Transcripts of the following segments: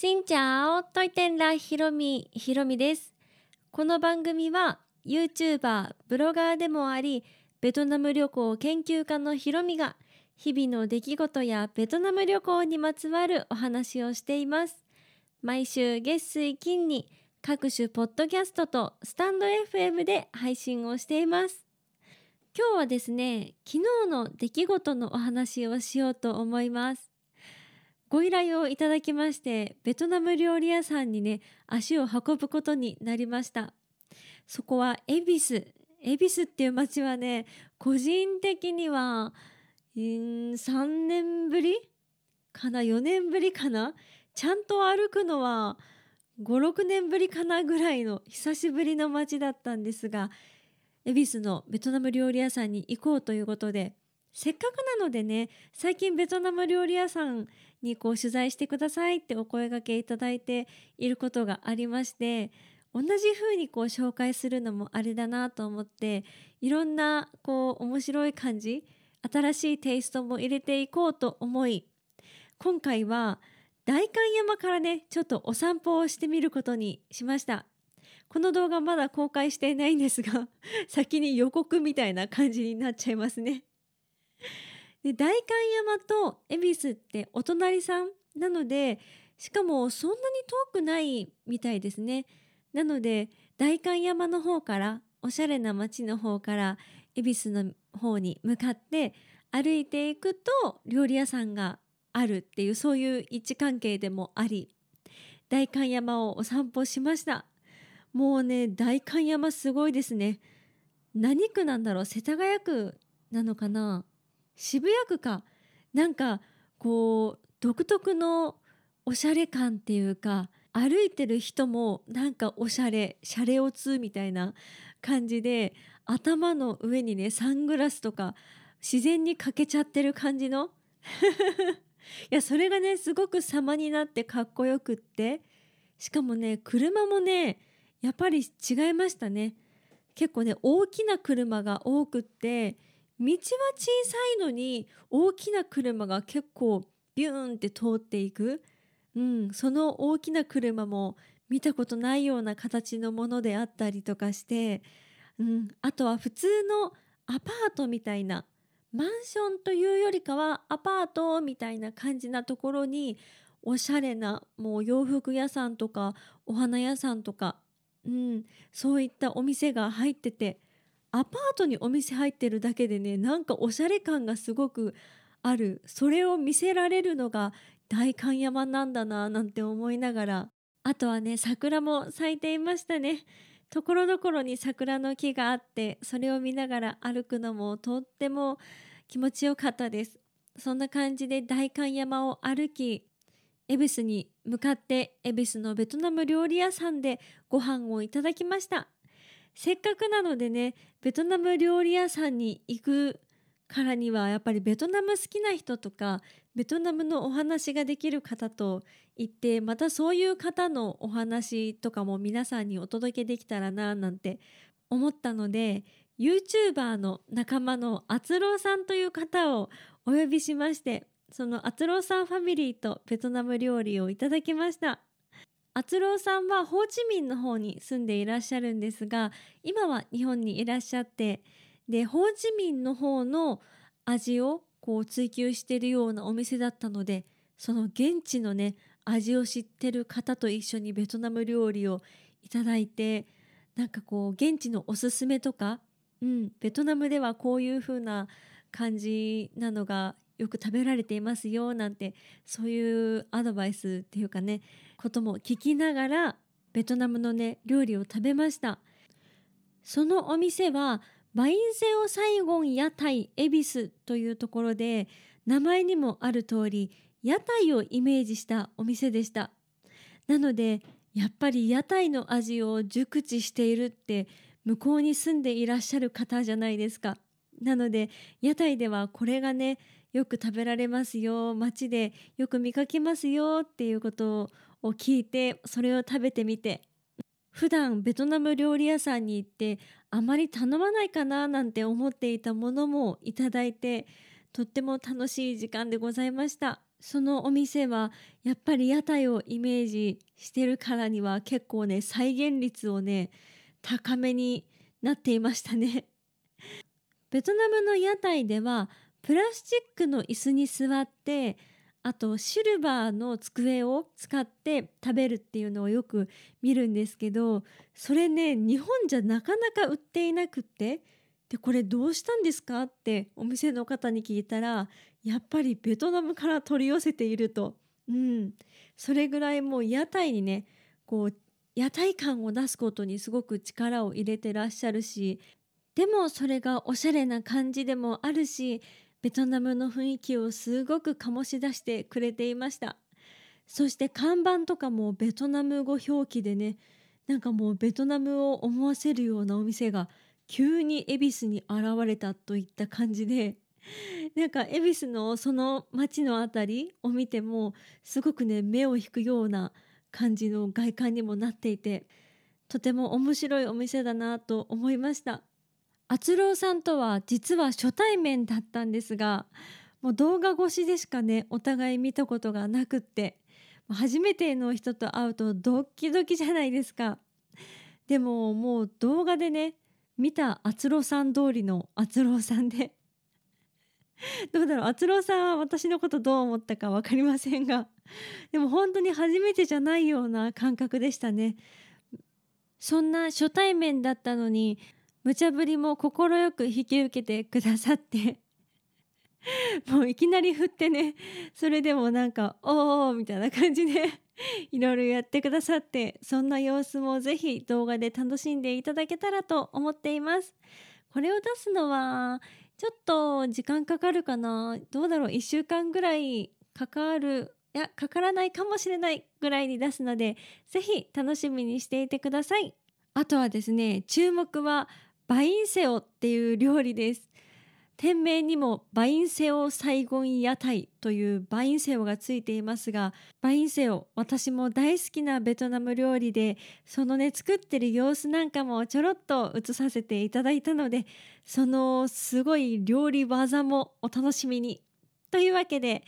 しんちゃおといてんらひろみひろみです。この番組は YouTuber ブロガーでもありベトナム旅行研究家のひろみが日々の出来事やベトナム旅行にまつわるお話をしています。毎週月水金に各種ポッドキャストとスタンド FM で配信をしています。今日はですね昨日の出来事のお話をしようと思います。ご依頼をいただきましてベトナム料理屋さんにね足を運ぶことになりました。そこは恵比寿。恵比寿っていう街はね個人的には3年ぶり？かな？4年ぶりかな？ちゃんと歩くのは56年ぶりかなぐらいの久しぶりの街だったんですが恵比寿のベトナム料理屋さんに行こうということでせっかくなのでね最近ベトナム料理屋さんにこう取材してくださいってお声がけいただいていることがありまして同じ風にこう紹介するのもあれだなと思っていろんなこう面白い感じ新しいテイストも入れていこうと思い今回は代官山からねちょっとお散歩をしてみることにしました。この動画まだ公開していないんですが先に予告みたいな感じになっちゃいますね。で代官山と恵比寿ってお隣さんなのでしかもそんなに遠くないみたいですね。なので代官山の方からおしゃれな街の方から恵比寿の方に向かって歩いていくと料理屋さんがあるっていうそういう位置関係でもあり代官山をお散歩しました。もうね代官山すごいですね。何区なんだろう？世田谷区なのかな？渋谷区か。なんかこう独特のおしゃれ感っていうか歩いてる人もなんかおしゃれシャレオツみたいな感じで頭の上にねサングラスとか自然にかけちゃってる感じの。いやそれがねすごく様になってかっこよくって。しかもね車もねやっぱり違いましたね。結構ね大きな車が多くって道は小さいのに大きな車が結構ビューンって通っていく、うん、その大きな車も見たことないような形のものであったりとかして、うん、あとは普通のアパートみたいなマンションというよりかはアパートみたいな感じなところにおしゃれなもう洋服屋さんとかお花屋さんとか、うん、そういったお店が入っててアパートにお店入ってるだけでねなんかおしゃれ感がすごくある。それを見せられるのが代官山なんだななんて思いながら。あとはね桜も咲いていましたね。ところどころに桜の木があってそれを見ながら歩くのもとっても気持ちよかったです。そんな感じで代官山を歩き恵比寿に向かって恵比寿のベトナム料理屋さんでご飯をいただきました。せっかくなのでねベトナム料理屋さんに行くからにはやっぱりベトナム好きな人とかベトナムのお話ができる方と行ってまたそういう方のお話とかも皆さんにお届けできたらななんて思ったので YouTuber の仲間のあつろうさんという方をお呼びしましてそのあつろうさんファミリーとベトナム料理をいただきました。あつろうさんはホーチミンの方に住んでいらっしゃるんですが今は日本にいらっしゃってでホーチミンの方の味をこう追求しているようなお店だったのでその現地のね味を知ってる方と一緒にベトナム料理をいただいてなんかこう現地のおすすめとか、うん、ベトナムではこういう風な感じなのがよく食べられていますよなんてそういうアドバイスっていうかねことも聞きながらベトナムのね料理を食べました。そのお店はバインセオサイゴン屋台恵比寿というところで名前にもある通り屋台をイメージしたお店でした。なのでやっぱり屋台の味を熟知しているって向こうに住んでいらっしゃる方じゃないですか。なので屋台ではこれがねよく食べられますよ街でよく見かけますよっていうことを聞いてそれを食べてみて普段ベトナム料理屋さんに行ってあまり頼まないかななんて思っていたものもいただいてとっても楽しい時間でございました。そのお店はやっぱり屋台をイメージしてるからには結構ね再現率をね高めになっていましたね。ベトナムの屋台ではプラスチックの椅子に座ってあとシルバーの机を使って食べるっていうのをよく見るんですけどそれね日本じゃなかなか売っていなくってでこれどうしたんですかってお店の方に聞いたらやっぱりベトナムから取り寄せていると、うん、それぐらいもう屋台にねこう屋台感を出すことにすごく力を入れてらっしゃるしでもそれがおしゃれな感じでもあるしベトナムの雰囲気をすごく醸し出してくれていました。そして看板とかもベトナム語表記でねなんかもうベトナムを思わせるようなお店が急に恵比寿に現れたといった感じでなんか恵比寿のその街の辺りを見てもすごくね目を引くような感じの外観にもなっていてとても面白いお店だなと思いました。敦郎さんとは実は初対面だったんですがもう動画越しでしかねお互い見たことがなくって初めての人と会うとドッキドキじゃないですか。でももう動画でね見た敦郎さん通りの敦郎さんで。どうだろう敦郎さんは私のことどう思ったか分かりませんが。でも本当に初めてじゃないような感覚でしたね。そんな初対面だったのに無茶ぶりも快く引き受けてくださって もういきなり振ってねそれでもなんか「おー」みたいな感じで いろいろやってくださってそんな様子もぜひ動画で楽しんでいただけたらと思っています。これを出すのはちょっと時間かかるかな？どうだろう？1週間ぐらいかかるいやかからないかもしれないぐらいに出すのでぜひ楽しみにしていてください。あとはですね注目はバインセオっていう料理です。店名にもバインセオサイゴン屋台というバインセオがついていますがバインセオ私も大好きなベトナム料理でそのね作ってる様子なんかもちょろっと映させていただいたのでそのすごい料理技もお楽しみにというわけで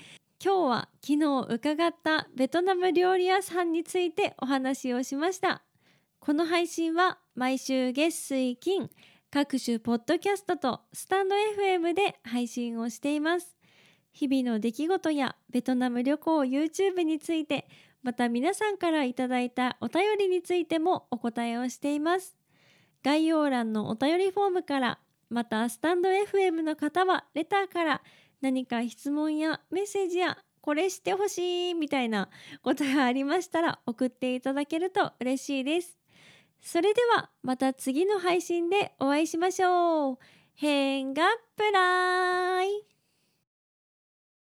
今日は昨日伺ったベトナム料理屋さんについてお話をしました。この配信は毎週月水金各種ポッドキャストとスタンド FM で配信をしています。日々の出来事やベトナム旅行 YouTube について、また皆さんからいただいたお便りについてもお答えをしています。概要欄のお便りフォームから、またスタンド FM の方はレターから何か質問やメッセージやこれしてほしいみたいなことがありましたら送っていただけると嬉しいです。それではまた次の配信でお会いしましょう。変がプライ